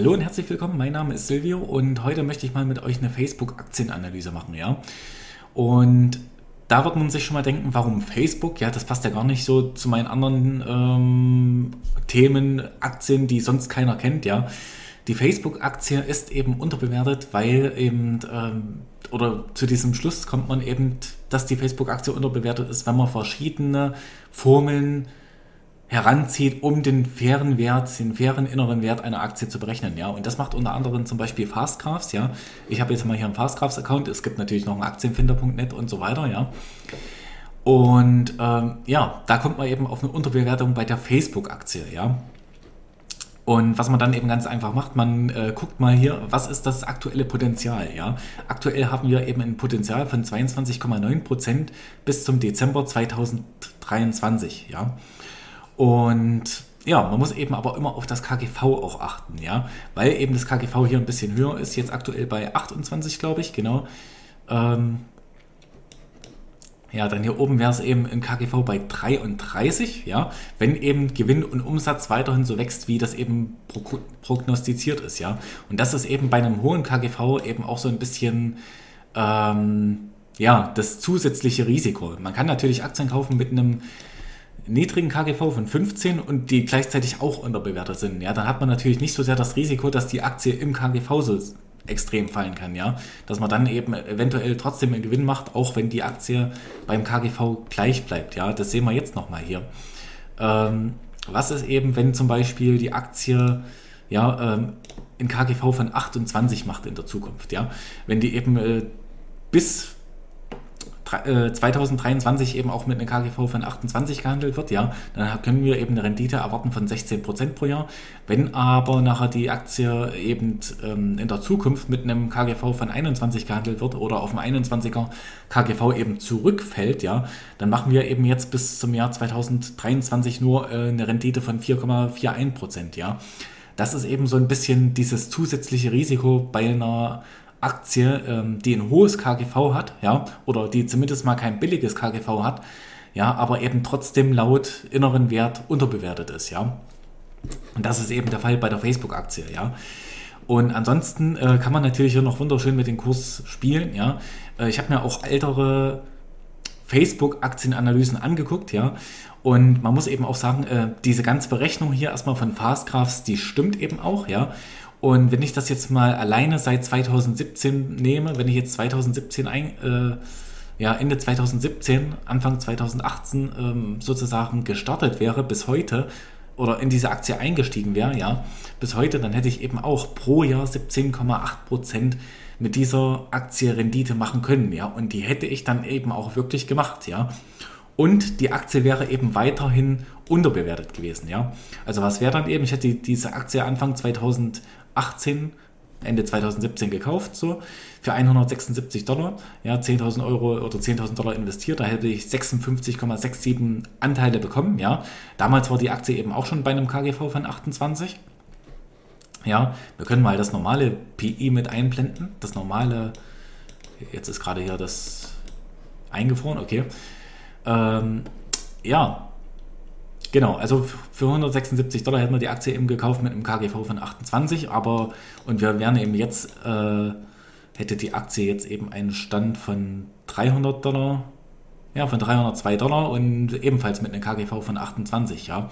Hallo und herzlich willkommen, mein Name ist Silvio und heute möchte ich mal mit euch eine Facebook-Aktienanalyse machen, ja. Und da wird man sich schon mal denken, warum Facebook? Ja, das passt ja gar nicht so zu meinen anderen ähm, Themen, Aktien, die sonst keiner kennt, ja. Die Facebook-Aktie ist eben unterbewertet, weil eben, ähm, oder zu diesem Schluss kommt man eben, dass die Facebook-Aktie unterbewertet ist, wenn man verschiedene Formeln heranzieht, um den fairen Wert, den fairen inneren Wert einer Aktie zu berechnen. Ja, und das macht unter anderem zum Beispiel Fastcrafts. Ja, ich habe jetzt mal hier einen Fastcrafts-Account. Es gibt natürlich noch einen Aktienfinder.net und so weiter. Ja, und ähm, ja, da kommt man eben auf eine Unterbewertung bei der Facebook-Aktie. Ja. Und was man dann eben ganz einfach macht, man äh, guckt mal hier, was ist das aktuelle Potenzial? Ja? Aktuell haben wir eben ein Potenzial von 22,9 Prozent bis zum Dezember 2023. Ja? Und ja, man muss eben aber immer auf das KGV auch achten, ja, weil eben das KGV hier ein bisschen höher ist, jetzt aktuell bei 28, glaube ich, genau. Ähm, ja, dann hier oben wäre es eben im KGV bei 33, ja, wenn eben Gewinn und Umsatz weiterhin so wächst, wie das eben prognostiziert ist, ja. Und das ist eben bei einem hohen KGV eben auch so ein bisschen, ähm, ja, das zusätzliche Risiko. Man kann natürlich Aktien kaufen mit einem niedrigen KGV von 15 und die gleichzeitig auch unterbewertet sind, ja, dann hat man natürlich nicht so sehr das Risiko, dass die Aktie im KGV so extrem fallen kann, ja, dass man dann eben eventuell trotzdem einen Gewinn macht, auch wenn die Aktie beim KGV gleich bleibt, ja, das sehen wir jetzt nochmal hier. Ähm, was ist eben, wenn zum Beispiel die Aktie, ja, ähm, KGV von 28 macht in der Zukunft, ja, wenn die eben äh, bis 2023 äh, eben auch mit einem KGV von 28 gehandelt wird, ja, dann können wir eben eine Rendite erwarten von 16 Prozent pro Jahr. Wenn aber nachher die Aktie eben ähm, in der Zukunft mit einem KGV von 21 gehandelt wird oder auf dem 21er KGV eben zurückfällt, ja, dann machen wir eben jetzt bis zum Jahr 2023 nur äh, eine Rendite von 4,41%, Prozent, ja. Das ist eben so ein bisschen dieses zusätzliche Risiko bei einer Aktie, ähm, die ein hohes KGV hat, ja, oder die zumindest mal kein billiges KGV hat, ja, aber eben trotzdem laut inneren Wert unterbewertet ist, ja. Und das ist eben der Fall bei der Facebook-Aktie, ja. Und ansonsten äh, kann man natürlich hier noch wunderschön mit dem Kurs spielen, ja. Äh, ich habe mir auch ältere Facebook-Aktienanalysen angeguckt, ja. Und man muss eben auch sagen, äh, diese ganze Berechnung hier erstmal von Fastgraphs, die stimmt eben auch, ja. Und wenn ich das jetzt mal alleine seit 2017 nehme, wenn ich jetzt 2017 ein, äh, ja, Ende 2017, Anfang 2018 ähm, sozusagen gestartet wäre bis heute oder in diese Aktie eingestiegen wäre, ja, bis heute, dann hätte ich eben auch pro Jahr 17,8 Prozent mit dieser Aktie Rendite machen können, ja, und die hätte ich dann eben auch wirklich gemacht, ja. Und die Aktie wäre eben weiterhin unterbewertet gewesen, ja. Also was wäre dann eben, ich hätte diese Aktie Anfang 2018 2018, Ende 2017 gekauft, so für 176 Dollar, ja, 10.000 Euro oder 10.000 Dollar investiert, da hätte ich 56,67 Anteile bekommen, ja. Damals war die Aktie eben auch schon bei einem KGV von 28. Ja, wir können mal das normale PI mit einblenden, das normale, jetzt ist gerade hier das eingefroren, okay. Ähm, ja, Genau, also für 176 Dollar hätten wir die Aktie eben gekauft mit einem KGV von 28, aber und wir wären eben jetzt, äh, hätte die Aktie jetzt eben einen Stand von 300 Dollar, ja, von 302 Dollar und ebenfalls mit einem KGV von 28, ja.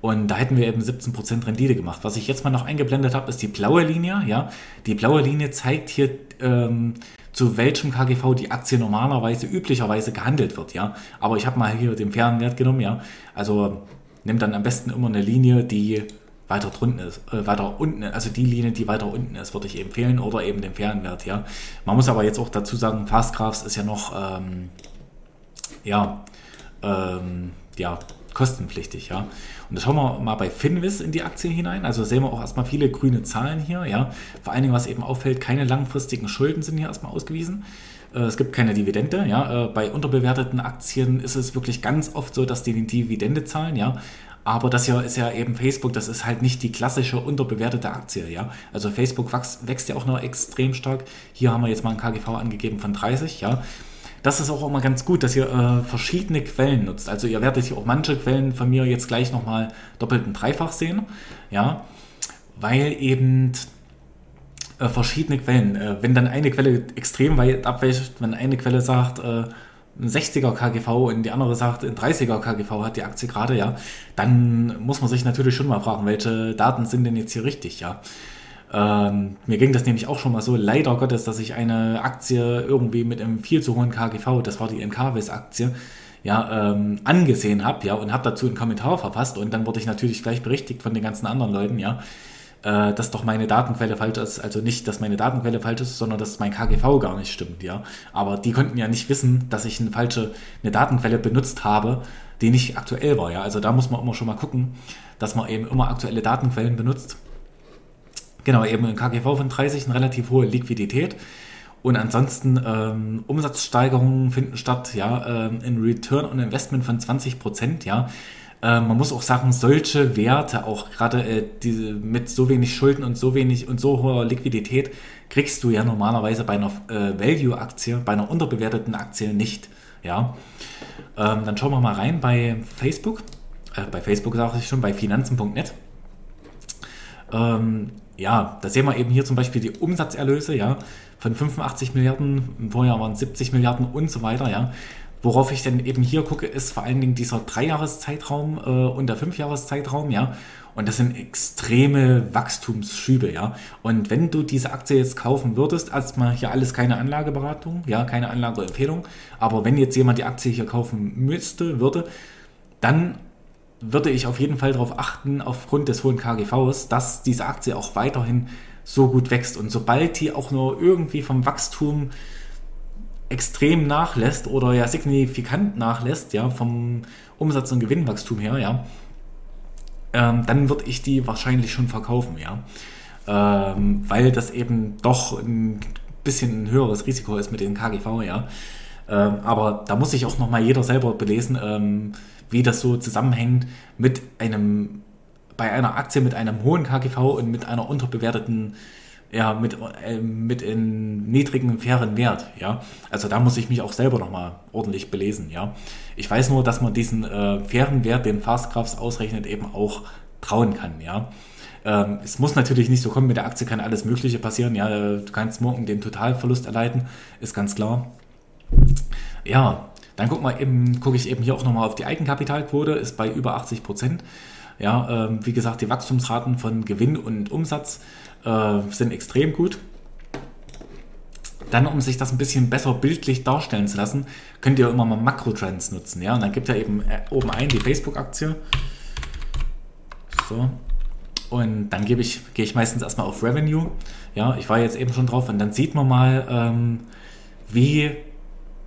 Und da hätten wir eben 17% Rendite gemacht. Was ich jetzt mal noch eingeblendet habe, ist die blaue Linie, ja. Die blaue Linie zeigt hier, ähm, zu welchem KGV die Aktie normalerweise, üblicherweise gehandelt wird, ja. Aber ich habe mal hier den fairen Wert genommen, ja. Also nimm dann am besten immer eine Linie, die weiter drunten ist, äh, weiter unten, also die Linie, die weiter unten ist, würde ich empfehlen oder eben den fairen Wert, ja. Man muss aber jetzt auch dazu sagen, Fastgraphs ist ja noch, ähm, ja, ähm, ja, kostenpflichtig, ja. Und da schauen wir mal bei Finvis in die Aktie hinein. Also sehen wir auch erstmal viele grüne Zahlen hier, ja. Vor allen Dingen, was eben auffällt, keine langfristigen Schulden sind hier erstmal ausgewiesen. Äh, es gibt keine Dividende, ja. Äh, bei unterbewerteten Aktien ist es wirklich ganz oft so, dass die eine Dividende zahlen, ja. Aber das hier ist ja eben Facebook, das ist halt nicht die klassische unterbewertete Aktie, ja. Also Facebook wächst, wächst ja auch noch extrem stark. Hier haben wir jetzt mal ein KGV angegeben von 30, ja das ist auch immer ganz gut, dass ihr äh, verschiedene Quellen nutzt. Also ihr werdet hier auch manche Quellen von mir jetzt gleich nochmal doppelt und dreifach sehen. Ja. weil eben äh, verschiedene Quellen, äh, wenn dann eine Quelle extrem weit abweicht, wenn eine Quelle sagt, äh, ein 60er KGV und die andere sagt, ein 30er KGV hat die Aktie gerade, ja, dann muss man sich natürlich schon mal fragen, welche Daten sind denn jetzt hier richtig, ja. Ähm, mir ging das nämlich auch schon mal so, leider Gottes, dass ich eine Aktie irgendwie mit einem viel zu hohen KGV, das war die NKWs-Aktie, ja, ähm, angesehen habe, ja, und habe dazu einen Kommentar verfasst und dann wurde ich natürlich gleich berichtigt von den ganzen anderen Leuten, ja, äh, dass doch meine Datenquelle falsch ist. Also nicht, dass meine Datenquelle falsch ist, sondern dass mein KGV gar nicht stimmt, ja. Aber die konnten ja nicht wissen, dass ich eine falsche, eine Datenquelle benutzt habe, die nicht aktuell war, ja. Also da muss man immer schon mal gucken, dass man eben immer aktuelle Datenquellen benutzt. Genau, eben ein KGV von 30, eine relativ hohe Liquidität. Und ansonsten ähm, Umsatzsteigerungen finden statt, ja, ähm, ein Return on Investment von 20 Prozent, ja. Äh, man muss auch sagen, solche Werte, auch gerade äh, diese, mit so wenig Schulden und so wenig und so hoher Liquidität, kriegst du ja normalerweise bei einer äh, Value-Aktie, bei einer unterbewerteten Aktie nicht. Ja? Ähm, dann schauen wir mal rein bei Facebook. Äh, bei Facebook sage ich schon, bei finanzen.net. Ähm, ja, da sehen wir eben hier zum Beispiel die Umsatzerlöse, ja, von 85 Milliarden, im Vorjahr waren es 70 Milliarden und so weiter, ja. Worauf ich dann eben hier gucke, ist vor allen Dingen dieser Dreijahreszeitraum äh, und der Fünfjahreszeitraum, ja. Und das sind extreme Wachstumsschübe, ja. Und wenn du diese Aktie jetzt kaufen würdest, erstmal hier alles keine Anlageberatung, ja, keine Anlageempfehlung, aber wenn jetzt jemand die Aktie hier kaufen müsste, würde, dann würde ich auf jeden Fall darauf achten, aufgrund des hohen KGVs, dass diese Aktie auch weiterhin so gut wächst. Und sobald die auch nur irgendwie vom Wachstum extrem nachlässt oder ja signifikant nachlässt, ja, vom Umsatz- und Gewinnwachstum her, ja, ähm, dann würde ich die wahrscheinlich schon verkaufen, ja. Ähm, weil das eben doch ein bisschen ein höheres Risiko ist mit den KGV, ja. Ähm, aber da muss sich auch nochmal jeder selber belesen, ähm, wie das so zusammenhängt mit einem, bei einer Aktie mit einem hohen KGV und mit einer unterbewerteten ja, mit, äh, mit einem niedrigen, fairen Wert, ja. Also da muss ich mich auch selber nochmal ordentlich belesen, ja. Ich weiß nur, dass man diesen äh, fairen Wert, den Fastcrafts ausrechnet, eben auch trauen kann, ja. Ähm, es muss natürlich nicht so kommen, mit der Aktie kann alles Mögliche passieren, ja. Du kannst morgen den Totalverlust erleiden, ist ganz klar. Ja, dann guck mal gucke ich eben hier auch nochmal auf die Eigenkapitalquote, ist bei über 80 Prozent. Ja, ähm, wie gesagt, die Wachstumsraten von Gewinn und Umsatz äh, sind extrem gut. Dann, um sich das ein bisschen besser bildlich darstellen zu lassen, könnt ihr immer mal Makrotrends nutzen. Ja? Und dann gibt ihr eben äh, oben ein die Facebook-Aktie. So. Und dann gebe ich, gehe ich meistens erstmal auf Revenue. Ja, ich war jetzt eben schon drauf und dann sieht man mal, ähm, wie,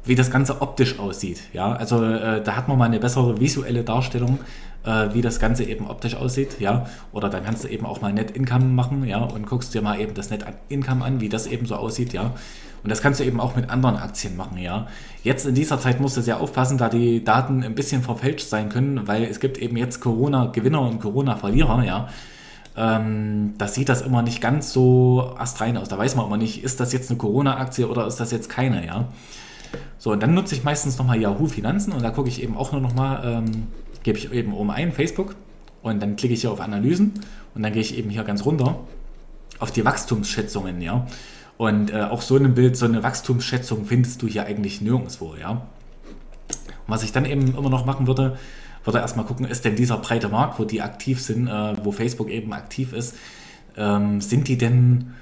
wie das Ganze optisch aussieht. Ja, also äh, da hat man mal eine bessere visuelle Darstellung, äh, wie das Ganze eben optisch aussieht, ja. Oder dann kannst du eben auch mal Net Income machen, ja, und guckst dir mal eben das Net Income an, wie das eben so aussieht, ja. Und das kannst du eben auch mit anderen Aktien machen, ja. Jetzt in dieser Zeit musst du sehr aufpassen, da die Daten ein bisschen verfälscht sein können, weil es gibt eben jetzt Corona-Gewinner und Corona-Verlierer, ja. Ähm, da sieht das immer nicht ganz so astrein aus. Da weiß man immer nicht, ist das jetzt eine Corona-Aktie oder ist das jetzt keine, ja. So, und dann nutze ich meistens nochmal Yahoo Finanzen und da gucke ich eben auch nur nochmal, ähm, gebe ich eben oben ein, Facebook, und dann klicke ich hier auf Analysen und dann gehe ich eben hier ganz runter auf die Wachstumsschätzungen, ja. Und äh, auch so ein Bild, so eine Wachstumsschätzung findest du hier eigentlich nirgendwo, ja. Und was ich dann eben immer noch machen würde, würde erstmal gucken, ist denn dieser breite Markt, wo die aktiv sind, äh, wo Facebook eben aktiv ist, ähm, sind die denn,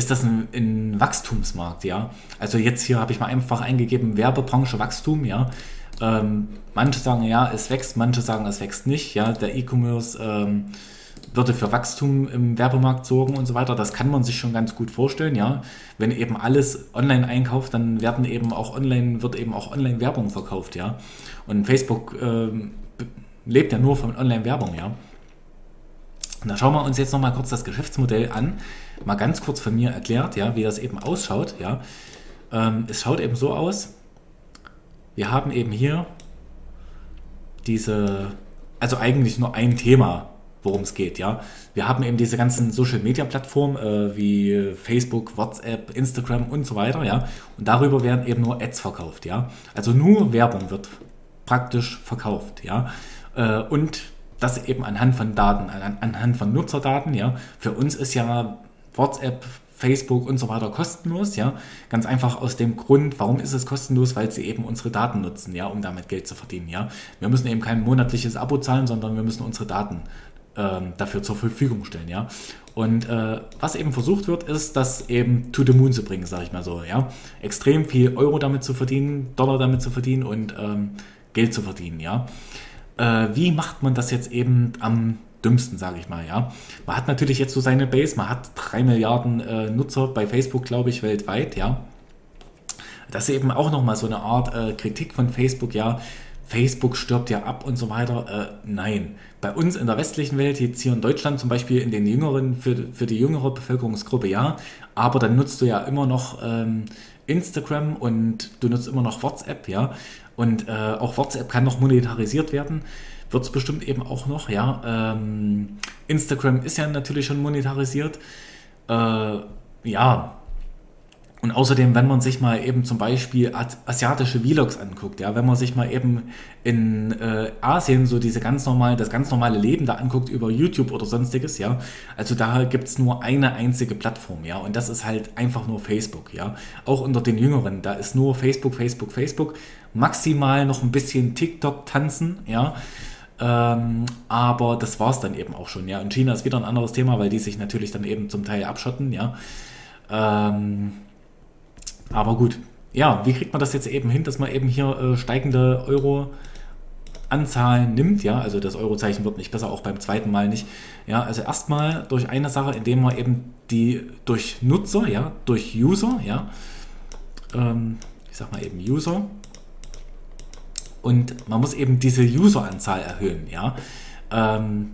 ist das ein, ein Wachstumsmarkt, ja? Also jetzt hier habe ich mal einfach eingegeben, Werbebranche Wachstum, ja. Ähm, manche sagen, ja, es wächst, manche sagen, es wächst nicht. Ja, der E-Commerce ähm, würde für Wachstum im Werbemarkt sorgen und so weiter. Das kann man sich schon ganz gut vorstellen, ja. Wenn eben alles online einkauft, dann werden eben auch online, wird eben auch Online-Werbung verkauft, ja. Und Facebook ähm, lebt ja nur von Online-Werbung, ja. Und da schauen wir uns jetzt nochmal kurz das Geschäftsmodell an. Mal ganz kurz von mir erklärt, ja, wie das eben ausschaut, ja. Ähm, es schaut eben so aus, wir haben eben hier diese, also eigentlich nur ein Thema, worum es geht, ja. Wir haben eben diese ganzen Social Media Plattformen äh, wie Facebook, WhatsApp, Instagram und so weiter, ja. Und darüber werden eben nur Ads verkauft, ja. Also nur Werbung wird praktisch verkauft, ja. Äh, und das eben anhand von Daten, anhand von Nutzerdaten, ja. Für uns ist ja WhatsApp, Facebook und so weiter kostenlos, ja. Ganz einfach aus dem Grund, warum ist es kostenlos? Weil sie eben unsere Daten nutzen, ja, um damit Geld zu verdienen, ja. Wir müssen eben kein monatliches Abo zahlen, sondern wir müssen unsere Daten ähm, dafür zur Verfügung stellen, ja. Und äh, was eben versucht wird, ist, das eben to the moon zu bringen, sage ich mal so, ja. Extrem viel Euro damit zu verdienen, Dollar damit zu verdienen und ähm, Geld zu verdienen, ja. Äh, wie macht man das jetzt eben am dümmsten, sage ich mal, ja. Man hat natürlich jetzt so seine Base, man hat drei Milliarden äh, Nutzer bei Facebook, glaube ich, weltweit, ja. Das ist eben auch nochmal so eine Art äh, Kritik von Facebook, ja. Facebook stirbt ja ab und so weiter. Äh, nein. Bei uns in der westlichen Welt, jetzt hier in Deutschland zum Beispiel, in den jüngeren, für, für die jüngere Bevölkerungsgruppe ja, aber dann nutzt du ja immer noch ähm, Instagram und du nutzt immer noch WhatsApp, ja. Und äh, auch WhatsApp kann noch monetarisiert werden wird es bestimmt eben auch noch, ja. Ähm, Instagram ist ja natürlich schon monetarisiert. Äh, ja. Und außerdem, wenn man sich mal eben zum Beispiel asiatische Vlogs anguckt, ja, wenn man sich mal eben in äh, Asien so diese ganz normale, das ganz normale Leben da anguckt über YouTube oder sonstiges, ja, also da gibt es nur eine einzige Plattform, ja, und das ist halt einfach nur Facebook, ja. Auch unter den Jüngeren, da ist nur Facebook, Facebook, Facebook, maximal noch ein bisschen TikTok tanzen, ja. Ähm, aber das war es dann eben auch schon, ja. Und China ist wieder ein anderes Thema, weil die sich natürlich dann eben zum Teil abschotten, ja. Ähm, aber gut, ja, wie kriegt man das jetzt eben hin, dass man eben hier äh, steigende Euro-Anzahlen nimmt, ja, also das Eurozeichen wird nicht besser, auch beim zweiten Mal nicht. Ja, also erstmal durch eine Sache, indem man eben die durch Nutzer, ja, durch User, ja, ähm, ich sag mal eben User, und man muss eben diese User-Anzahl erhöhen, ja. Ähm,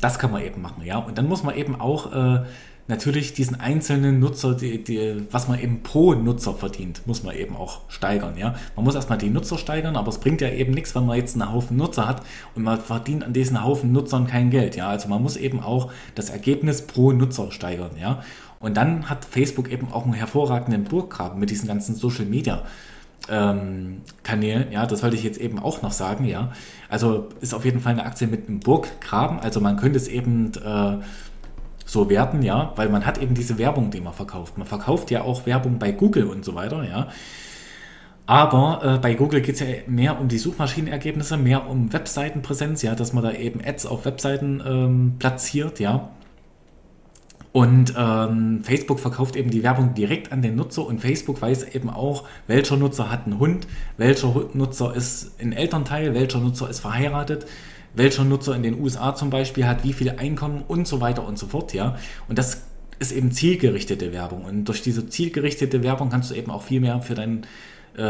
das kann man eben machen, ja. Und dann muss man eben auch äh, natürlich diesen einzelnen Nutzer, die, die, was man eben pro Nutzer verdient, muss man eben auch steigern, ja. Man muss erstmal die Nutzer steigern, aber es bringt ja eben nichts, wenn man jetzt einen Haufen Nutzer hat und man verdient an diesen Haufen Nutzern kein Geld, ja. Also man muss eben auch das Ergebnis pro Nutzer steigern, ja. Und dann hat Facebook eben auch einen hervorragenden Burggraben mit diesen ganzen Social Media ähm, Kanälen. Ja, das wollte ich jetzt eben auch noch sagen. Ja, also ist auf jeden Fall eine Aktie mit einem Burggraben. Also man könnte es eben äh, so werten, ja, weil man hat eben diese Werbung, die man verkauft. Man verkauft ja auch Werbung bei Google und so weiter, ja. Aber äh, bei Google geht es ja mehr um die Suchmaschinenergebnisse, mehr um Webseitenpräsenz, ja, dass man da eben Ads auf Webseiten ähm, platziert, ja. Und ähm, Facebook verkauft eben die Werbung direkt an den Nutzer und Facebook weiß eben auch, welcher Nutzer hat einen Hund, welcher Nutzer ist ein Elternteil, welcher Nutzer ist verheiratet, welcher Nutzer in den USA zum Beispiel hat wie viel Einkommen und so weiter und so fort, ja. Und das ist eben zielgerichtete Werbung. Und durch diese zielgerichtete Werbung kannst du eben auch viel mehr für, dein, äh,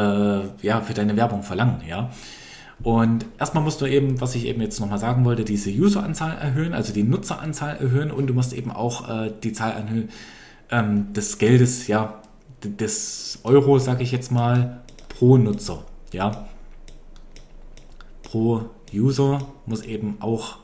ja, für deine Werbung verlangen, ja. Und erstmal musst du eben, was ich eben jetzt nochmal sagen wollte, diese User-Anzahl erhöhen, also die Nutzeranzahl erhöhen und du musst eben auch äh, die Zahl erhöhen ähm, des Geldes, ja, des Euro, sage ich jetzt mal, pro Nutzer, ja. Pro User muss eben auch,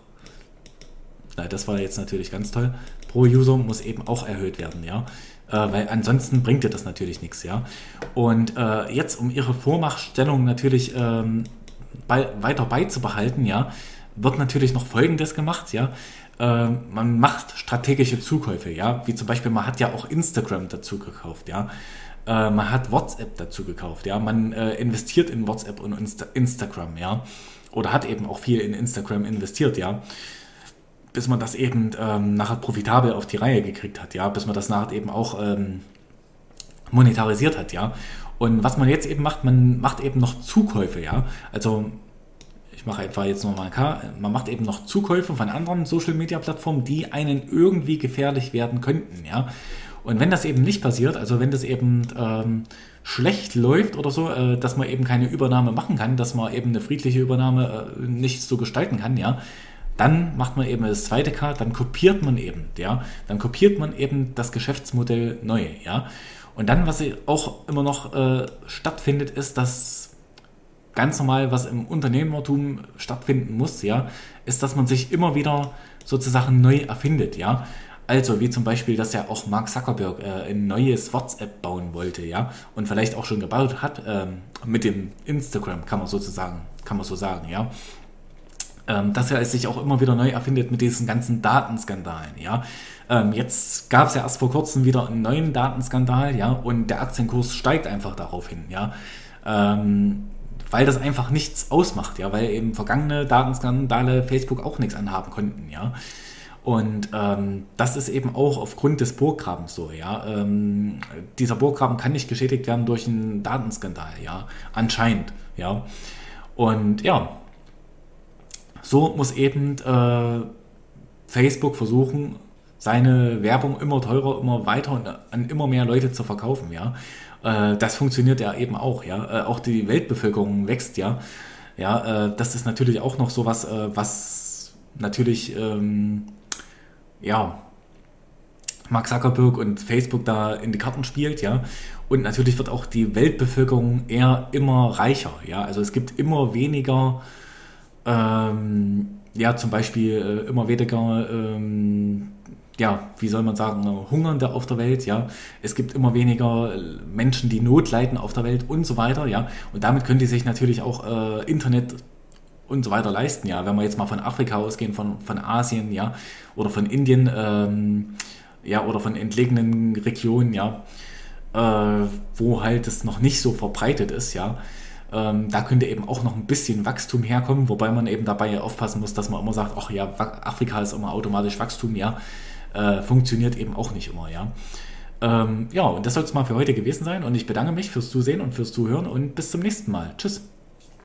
na, das war jetzt natürlich ganz toll, pro User muss eben auch erhöht werden, ja. Äh, weil ansonsten bringt dir das natürlich nichts, ja. Und äh, jetzt, um ihre Vormachtstellung natürlich ähm, bei, weiter beizubehalten, ja, wird natürlich noch Folgendes gemacht, ja. Äh, man macht strategische Zukäufe, ja, wie zum Beispiel man hat ja auch Instagram dazu gekauft, ja. Äh, man hat WhatsApp dazu gekauft, ja. Man äh, investiert in WhatsApp und Insta Instagram, ja. Oder hat eben auch viel in Instagram investiert, ja. Bis man das eben ähm, nachher profitabel auf die Reihe gekriegt hat, ja. Bis man das nachher eben auch ähm, monetarisiert hat, ja. Und was man jetzt eben macht, man macht eben noch Zukäufe, ja. Also ich mache einfach jetzt nochmal K, man macht eben noch Zukäufe von anderen Social Media Plattformen, die einen irgendwie gefährlich werden könnten, ja. Und wenn das eben nicht passiert, also wenn das eben ähm, schlecht läuft oder so, äh, dass man eben keine Übernahme machen kann, dass man eben eine friedliche Übernahme äh, nicht so gestalten kann, ja, dann macht man eben das zweite K, dann kopiert man eben, ja, dann kopiert man eben das Geschäftsmodell neu, ja. Und dann, was auch immer noch äh, stattfindet, ist, dass ganz normal, was im Unternehmertum stattfinden muss, ja, ist, dass man sich immer wieder sozusagen neu erfindet, ja. Also, wie zum Beispiel, dass ja auch Mark Zuckerberg äh, ein neues WhatsApp bauen wollte, ja, und vielleicht auch schon gebaut hat, ähm, mit dem Instagram, kann man sozusagen, kann man so sagen, ja. Ähm, dass er sich auch immer wieder neu erfindet mit diesen ganzen Datenskandalen, ja. Ähm, jetzt gab es ja erst vor kurzem wieder einen neuen Datenskandal, ja, und der Aktienkurs steigt einfach darauf hin, ja. Ähm, weil das einfach nichts ausmacht, ja, weil eben vergangene Datenskandale Facebook auch nichts anhaben konnten, ja. Und ähm, das ist eben auch aufgrund des Burggrabens so, ja. Ähm, dieser Burggraben kann nicht geschädigt werden durch einen Datenskandal, ja. Anscheinend, ja. Und ja, so muss eben äh, Facebook versuchen, seine Werbung immer teurer, immer weiter und an immer mehr Leute zu verkaufen, ja. Äh, das funktioniert ja eben auch, ja. Äh, auch die Weltbevölkerung wächst, ja. Ja, äh, das ist natürlich auch noch so was, äh, was natürlich ähm, ja, Mark Zuckerberg und Facebook da in die Karten spielt, ja. Und natürlich wird auch die Weltbevölkerung eher immer reicher, ja. Also es gibt immer weniger, ähm, ja, zum Beispiel äh, immer weniger, ähm, ja, wie soll man sagen, Hungernde auf der Welt, ja. Es gibt immer weniger Menschen, die Not leiden auf der Welt und so weiter, ja. Und damit können die sich natürlich auch äh, Internet und so weiter leisten, ja. Wenn wir jetzt mal von Afrika ausgehen, von, von Asien, ja, oder von Indien, ähm, ja, oder von entlegenen Regionen, ja, äh, wo halt es noch nicht so verbreitet ist, ja. Ähm, da könnte eben auch noch ein bisschen Wachstum herkommen, wobei man eben dabei aufpassen muss, dass man immer sagt, ach ja, Afrika ist immer automatisch Wachstum, ja. Äh, funktioniert eben auch nicht immer, ja. Ähm, ja, und das soll es mal für heute gewesen sein und ich bedanke mich fürs Zusehen und fürs Zuhören und bis zum nächsten Mal. Tschüss.